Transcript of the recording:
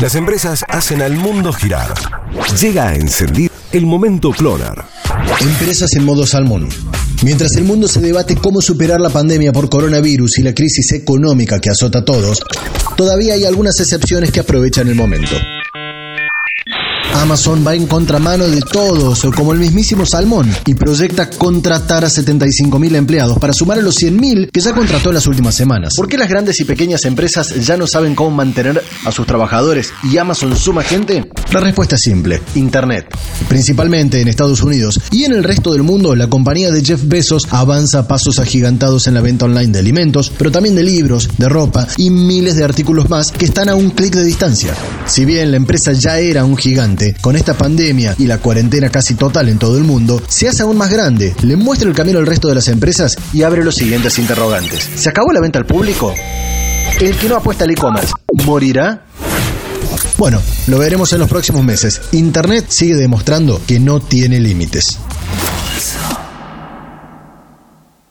Las empresas hacen al mundo girar. Llega a encendir el momento clonar. Empresas en modo salmón. Mientras el mundo se debate cómo superar la pandemia por coronavirus y la crisis económica que azota a todos, todavía hay algunas excepciones que aprovechan el momento. Amazon va en contramano de todos, como el mismísimo Salmón, y proyecta contratar a 75.000 empleados para sumar a los 100.000 que ya contrató en las últimas semanas. ¿Por qué las grandes y pequeñas empresas ya no saben cómo mantener a sus trabajadores y Amazon suma gente? La respuesta es simple, Internet. Principalmente en Estados Unidos y en el resto del mundo, la compañía de Jeff Bezos avanza a pasos agigantados en la venta online de alimentos, pero también de libros, de ropa y miles de artículos más que están a un clic de distancia. Si bien la empresa ya era un gigante, con esta pandemia y la cuarentena casi total en todo el mundo, se hace aún más grande, le muestra el camino al resto de las empresas y abre los siguientes interrogantes. ¿Se acabó la venta al público? ¿El que no apuesta al e-commerce morirá? Bueno, lo veremos en los próximos meses. Internet sigue demostrando que no tiene límites.